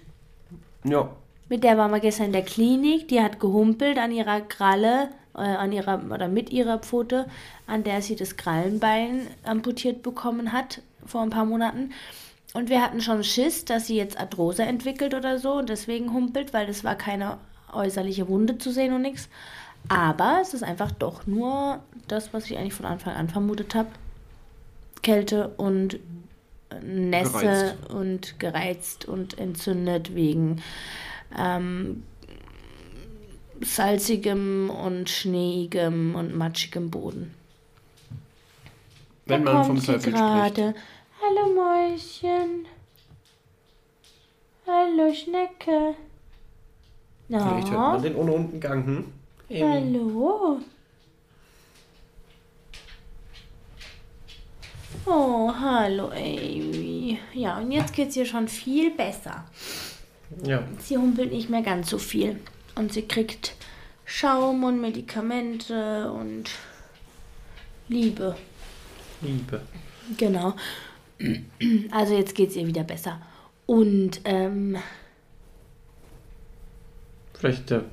Ja. Mit der waren wir gestern in der Klinik. Die hat gehumpelt an ihrer Kralle, äh, an ihrer oder mit ihrer Pfote, an der sie das Krallenbein amputiert bekommen hat vor ein paar Monaten. Und wir hatten schon Schiss, dass sie jetzt Arthrose entwickelt oder so und deswegen humpelt, weil das war keine äußerliche Wunde zu sehen und nichts. Aber es ist einfach doch nur das, was ich eigentlich von Anfang an vermutet habe. Kälte und Nässe Gereizt. und gereizt und entzündet wegen ähm, salzigem und schneeigem und matschigem Boden. Wenn da man vom kommt sie Teufel spricht. gerade. Hallo Mäuschen. Hallo Schnecke. Vielleicht hört Na, man den ohne unten Gang, hm? Hallo. Oh, hallo Amy. Ja, und jetzt geht's ihr schon viel besser. Ja. Sie humpelt nicht mehr ganz so viel. Und sie kriegt Schaum und Medikamente und Liebe. Liebe. Genau. Also jetzt geht's ihr wieder besser. Und ähm, Vielleicht der,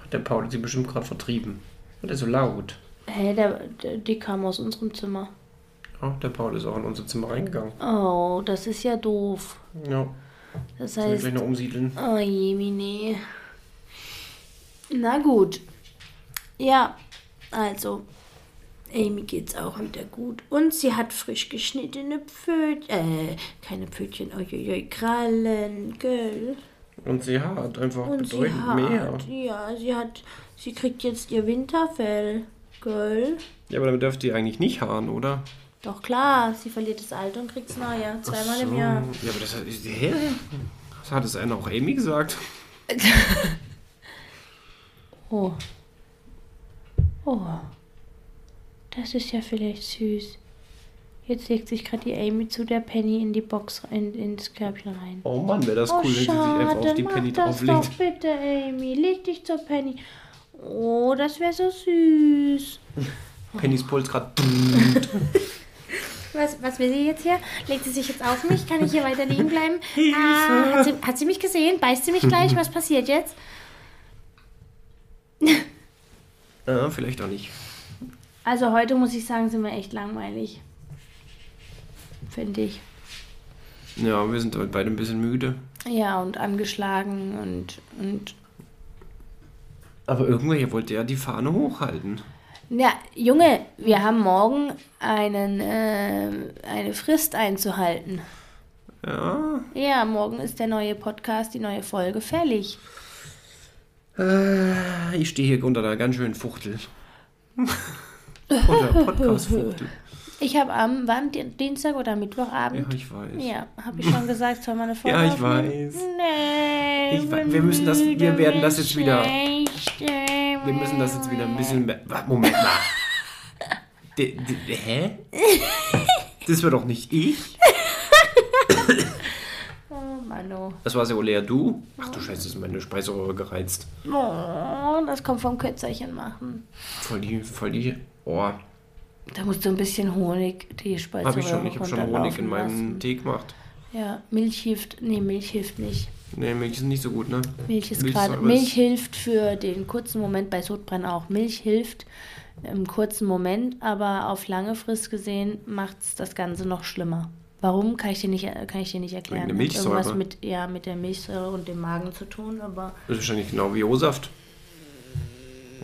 hat der Paul sie bestimmt gerade vertrieben. Und er ist so laut. hä, der, der, die kam aus unserem Zimmer. Ja, der Paul ist auch in unser Zimmer reingegangen. Oh, das ist ja doof. Ja. Das heißt, gleich noch umsiedeln? oh Jemine. Na gut. Ja, also, Amy geht's auch wieder gut. Und sie hat frisch geschnittene Pfötchen, äh, keine Pfötchen, uiuiui, Krallen, gell? Und sie hat einfach Und sie bedeutend hat, mehr. ja, sie hat, sie kriegt jetzt ihr Winterfell, gell? Ja, aber damit dürft ihr eigentlich nicht haaren, oder? Doch klar, sie verliert das alte und kriegt's neue, zweimal im Jahr. Ja, aber das hat, hä? Das hat es einer auch Amy gesagt. *laughs* Oh. Oh. Das ist ja vielleicht süß. Jetzt legt sich gerade die Amy zu der Penny in die Box, in, ins Körbchen rein. Oh Mann, wäre das oh, cool, wenn sie sich einfach schade, auf die mach Penny das drauflegt. doch bitte, Amy. Leg dich zur Penny. Oh, das wäre so süß. *laughs* Pennys Puls gerade. Was, was will sie jetzt hier? Legt sie sich jetzt auf mich? Kann ich hier weiter liegen bleiben? *laughs* Ah, hat, sie, hat sie mich gesehen? Beißt sie mich gleich? Was passiert jetzt? Ja, vielleicht auch nicht. Also heute muss ich sagen, sind wir echt langweilig. Finde ich. Ja, wir sind heute beide ein bisschen müde. Ja, und angeschlagen und, und. Aber irgendwer wollte ja die Fahne hochhalten. Ja, Junge, wir haben morgen einen, äh, eine Frist einzuhalten. Ja. Ja, morgen ist der neue Podcast, die neue Folge fällig. Äh, ich stehe hier unter einer ganz schönen Fuchtel. unter Podcast-Fuchtel. Ich habe am, wann, Di- Dienstag oder Ja, Mittwochabend? ich weiß. Ja, habe ich schon gesagt, soll man eine Folge Ja, ich weiß. Nee, Ich we- wir müssen das- wir werden das jetzt wieder- Wir müssen das jetzt wieder ein bisschen mehr. Moment mal. *laughs* De, hä? Das war doch nicht ich. *laughs* Mano. Das war ja Olea du. Ach du Scheiße, ist meine Speiseröhre gereizt. Oh, das kommt vom Kötzerchen machen. Voll die, voll die. Oh, Da musst du ein bisschen Honig, die Speiseröhre hab ich schon. Ich habe schon Honig in meinem lassen. Tee gemacht. Ja, Milch hilft, nee, Milch hilft nicht. Nee, Milch ist nicht so gut, ne? Milch ist gerade. ist- Milch hilft für den kurzen Moment bei Sodbrennen auch. Milch hilft im kurzen Moment, aber auf lange Frist gesehen macht es das Ganze noch schlimmer. Warum kann ich dir nicht, kann ich dir nicht erklären. der Hat Milchsäure. Irgendwas mit, ja, mit der Milchsäure und dem Magen zu tun, aber Das ist wahrscheinlich genau wie O-Saft.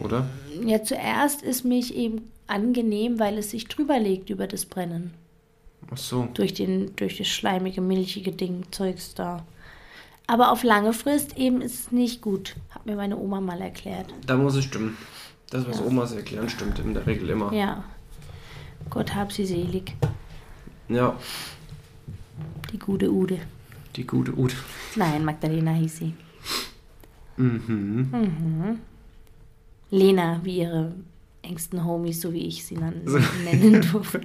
Oder? ja, zuerst ist Milch eben angenehm, weil es sich drüber legt über das Brennen. Ach so. Durch, den, durch das schleimige, milchige Ding, Zeugs da. Aber auf lange Frist eben ist es nicht gut. Hat mir meine Oma mal erklärt. Da muss es stimmen. Das, was Omas erklären, stimmt in der Regel immer. Ja. Gott hab sie selig. Ja, Die gute Ude. die gute Ut. Nein, Magdalena hieß sie. Mhm. Lena, wie ihre engsten Homies, so wie ich sie nan- nennen durfte.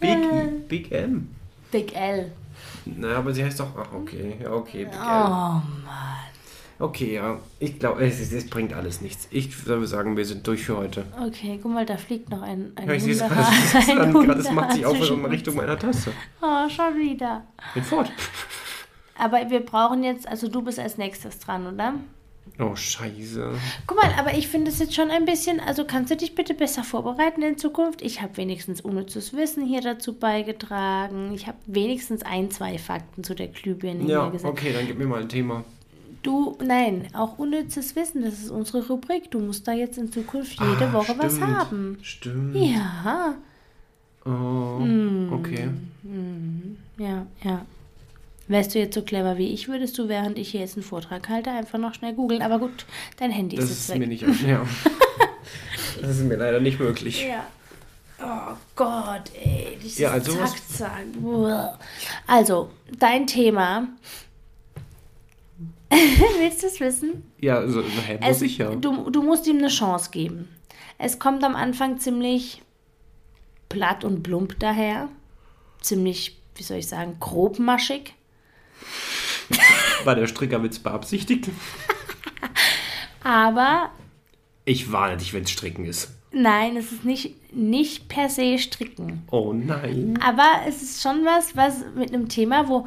Big, E, Big M. Big L. Na, aber sie heißt doch. Ach, okay. Ja, okay. Big Oh M. Mann. Okay, ja. Ich glaube, es, es, bringt alles nichts. Ich würde sagen, wir sind durch für heute. Okay, guck mal, da fliegt noch ein, ein Ja, ich sehe es gerade. Das, ein macht sich auf in Richtung meiner Tasse. Oh, schon wieder. Bin fort. Aber wir brauchen jetzt, also du bist als nächstes dran, oder? Oh, scheiße. Guck mal, aber ich finde es jetzt schon ein bisschen, also kannst du dich bitte besser vorbereiten in Zukunft? Ich habe wenigstens unnützes Wissen hier dazu beigetragen. Ich habe wenigstens ein, zwei Fakten zu der Glühbirne Ja, gesagt. okay, dann gib mir mal ein Thema. Du, nein, auch unnützes Wissen, das ist unsere Rubrik. Du musst da jetzt in Zukunft jede Ah, Woche was stimmt. haben. Stimmt. Ja, Oh, Hm. okay. ja, ja. Wärst du jetzt so clever wie ich, würdest du, während ich hier jetzt einen Vortrag halte, einfach noch schnell googeln. Aber gut, dein Handy Das ist ist jetzt mir weg. nicht. Ja. *laughs* Das ist mir leider nicht möglich. Ja. Oh Gott, ey. Dieses Ja, also was- zack, zack. Also, dein Thema. *laughs* Willst du es wissen? Ja, also, hä, muss Es, ich ja. du, du musst ihm eine Chance geben. Es kommt am Anfang ziemlich platt und plump daher. Ziemlich, wie soll ich sagen, grobmaschig. *laughs* War der Strickerwitz beabsichtigt? *laughs* Aber Ich warne dich, wenn es Stricken ist. nein, es ist nicht, nicht per se stricken. Oh nein. Aber es ist schon was, was mit einem Thema, wo,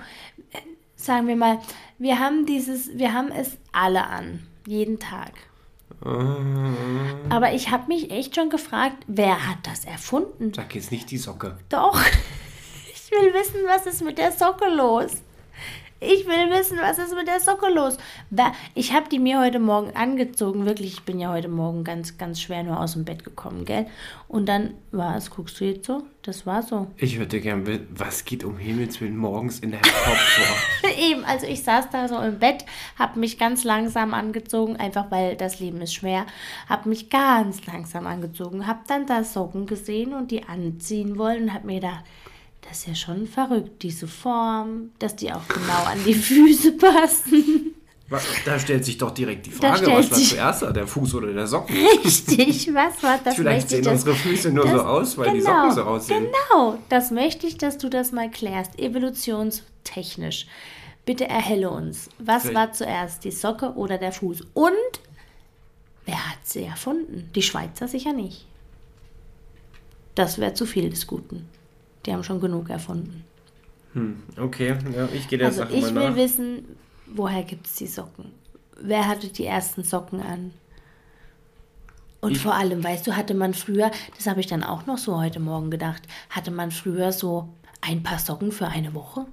sagen wir mal, wir haben dieses, wir haben es alle an, jeden Tag. Aber ich habe mich echt schon gefragt, wer hat das erfunden? Sag jetzt nicht die Socke. Doch, *laughs* ich will wissen, was ist mit der Socke los? Ich will wissen, was ist mit der Socke los? Ich habe die mir heute Morgen angezogen, wirklich. Ich bin ja heute Morgen ganz, ganz schwer nur aus dem Bett gekommen, gell? Und dann war es, guckst du jetzt so? Das war so. Ich würde gern wissen, was geht um Himmels Willen morgens in deinem Kopf vor? *laughs* Eben, also ich saß da so im Bett, habe mich ganz langsam angezogen, einfach weil das Leben ist schwer, habe mich ganz langsam angezogen, habe dann da Socken gesehen und die anziehen wollen und habe mir gedacht, das ist ja schon verrückt, diese Form, dass die auch genau an die *laughs* Füße passen. Da stellt sich doch direkt die Frage, was war zuerst, da, der Fuß oder der Socken? Richtig, was war das? Vielleicht ich, sehen unsere Füße nur so das- aus, weil die genau, Socken so aussehen. Genau, das möchte ich, dass du das mal klärst, evolutionstechnisch. Bitte erhelle uns. Was Vielleicht- war zuerst, die Socke oder der Fuß? Und wer hat sie erfunden? Die Schweizer sicher nicht. Das wäre zu viel des Guten. Die haben schon genug erfunden. Okay, ja, ich gehe der Also Sache ich mal will nach. wissen, woher gibt es die Socken? Wer hatte die ersten Socken an? Und Ich- vor allem, weißt du, hatte man früher, das habe ich dann auch noch so heute Morgen gedacht, hatte man früher so ein paar Socken für eine Woche?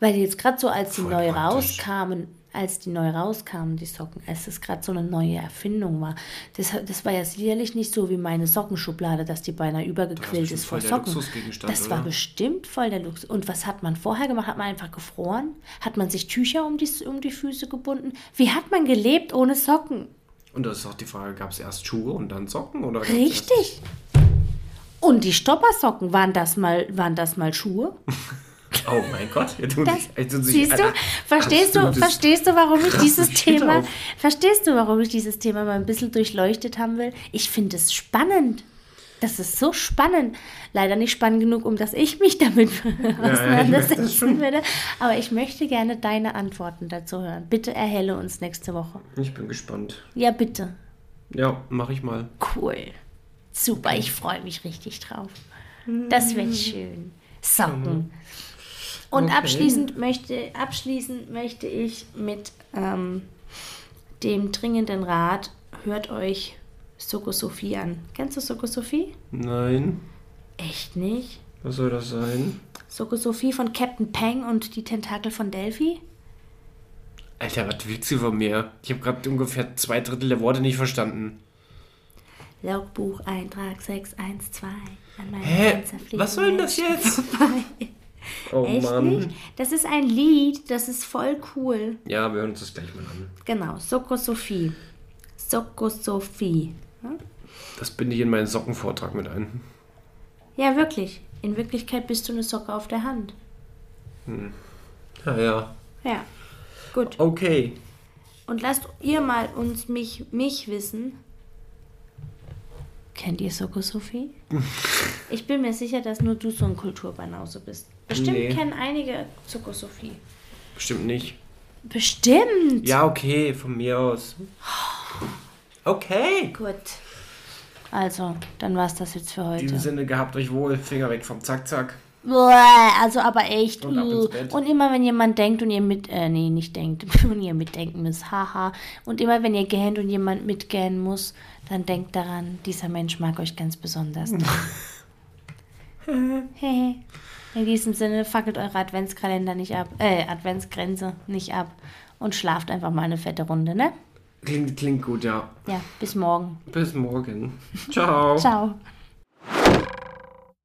Weil jetzt gerade so, als die Voll neu praktisch. rauskamen, als die neu rauskamen, die Socken, als das gerade so eine neue Erfindung war, das, das war ja sicherlich nicht so wie meine Sockenschublade, dass die beinahe übergequillt ist vor Socken. Das war oder? bestimmt voll der Luxus. Und was hat man vorher gemacht? Hat man einfach gefroren? Hat man sich Tücher um die, um die Füße gebunden? Wie hat man gelebt ohne Socken? Und das ist auch die Frage, gab es erst Schuhe und dann Socken? Oder Richtig. Und die Stoppersocken, waren das mal, waren das mal Schuhe? *laughs* Oh mein Gott, jetzt tun Das, sich, jetzt tun sich siehst du, verstehst du, verstehst du, warum ich dieses Thema, auf. verstehst du, warum ich dieses Thema mal ein bisschen durchleuchtet haben will? Ich finde es spannend. Das ist so spannend. Leider nicht spannend genug, um dass ich mich damit *laughs* auseinandersetzen würde. Aber ich möchte gerne deine Antworten dazu hören. Bitte erhelle uns nächste Woche. Ich bin gespannt. Ja, bitte. Ja, mach ich mal. Cool. Super, ich freue mich richtig drauf. Das wird schön. Socken. Und Okay. abschließend, möchte, abschließend möchte ich mit ähm, dem dringenden Rat, hört euch Soko Sophie an. Kennst du Soko Sophie? Nein. Echt nicht? Was soll das sein? Soko Sophie von Captain Peng und die Tentakel von Delphi? Alter, was willst du von mir? Ich habe gerade ungefähr zwei Drittel der Worte nicht verstanden. Logbuch Eintrag 612. An Hä? Was soll denn das jetzt? Oh Echt Mann. nicht? Das ist ein Lied, das ist voll cool. Ja, wir hören uns das gleich mal an. Genau, Soko Sophie. Soko Sophie. Das binde ich in meinen Sockenvortrag mit ein. Ja, wirklich. In Wirklichkeit bist du eine Socke auf der Hand. Ja, ja. Ja. Gut. Okay. Und lasst ihr mal uns mich, mich wissen. Kennt ihr Soko Sophie? *laughs* ich bin mir sicher, dass nur du so ein Kulturbanause bist. Bestimmt Nee. kennen einige Soko Sophie. Bestimmt nicht. Bestimmt. Ja, okay, von mir aus. Okay. Gut. Also, dann war's das jetzt für In heute. diesem Sinne, gehabt euch wohl. Finger weg vom Zack-Zack. Also aber echt. Und uh. Und immer wenn jemand denkt und ihr mit, äh, nee, nicht denkt, *laughs* und ihr mitdenken müsst, haha. Und immer wenn ihr gähnt und jemand mitgähnen muss, dann denkt daran, dieser Mensch mag euch ganz besonders. *laughs* Hehe. In diesem Sinne, fackelt eure Adventskalender nicht ab, äh, Adventsgrenze nicht ab und schlaft einfach mal eine fette Runde, ne? Klingt, klingt gut, ja. Ja, bis morgen. Bis morgen. Ciao. Ciao.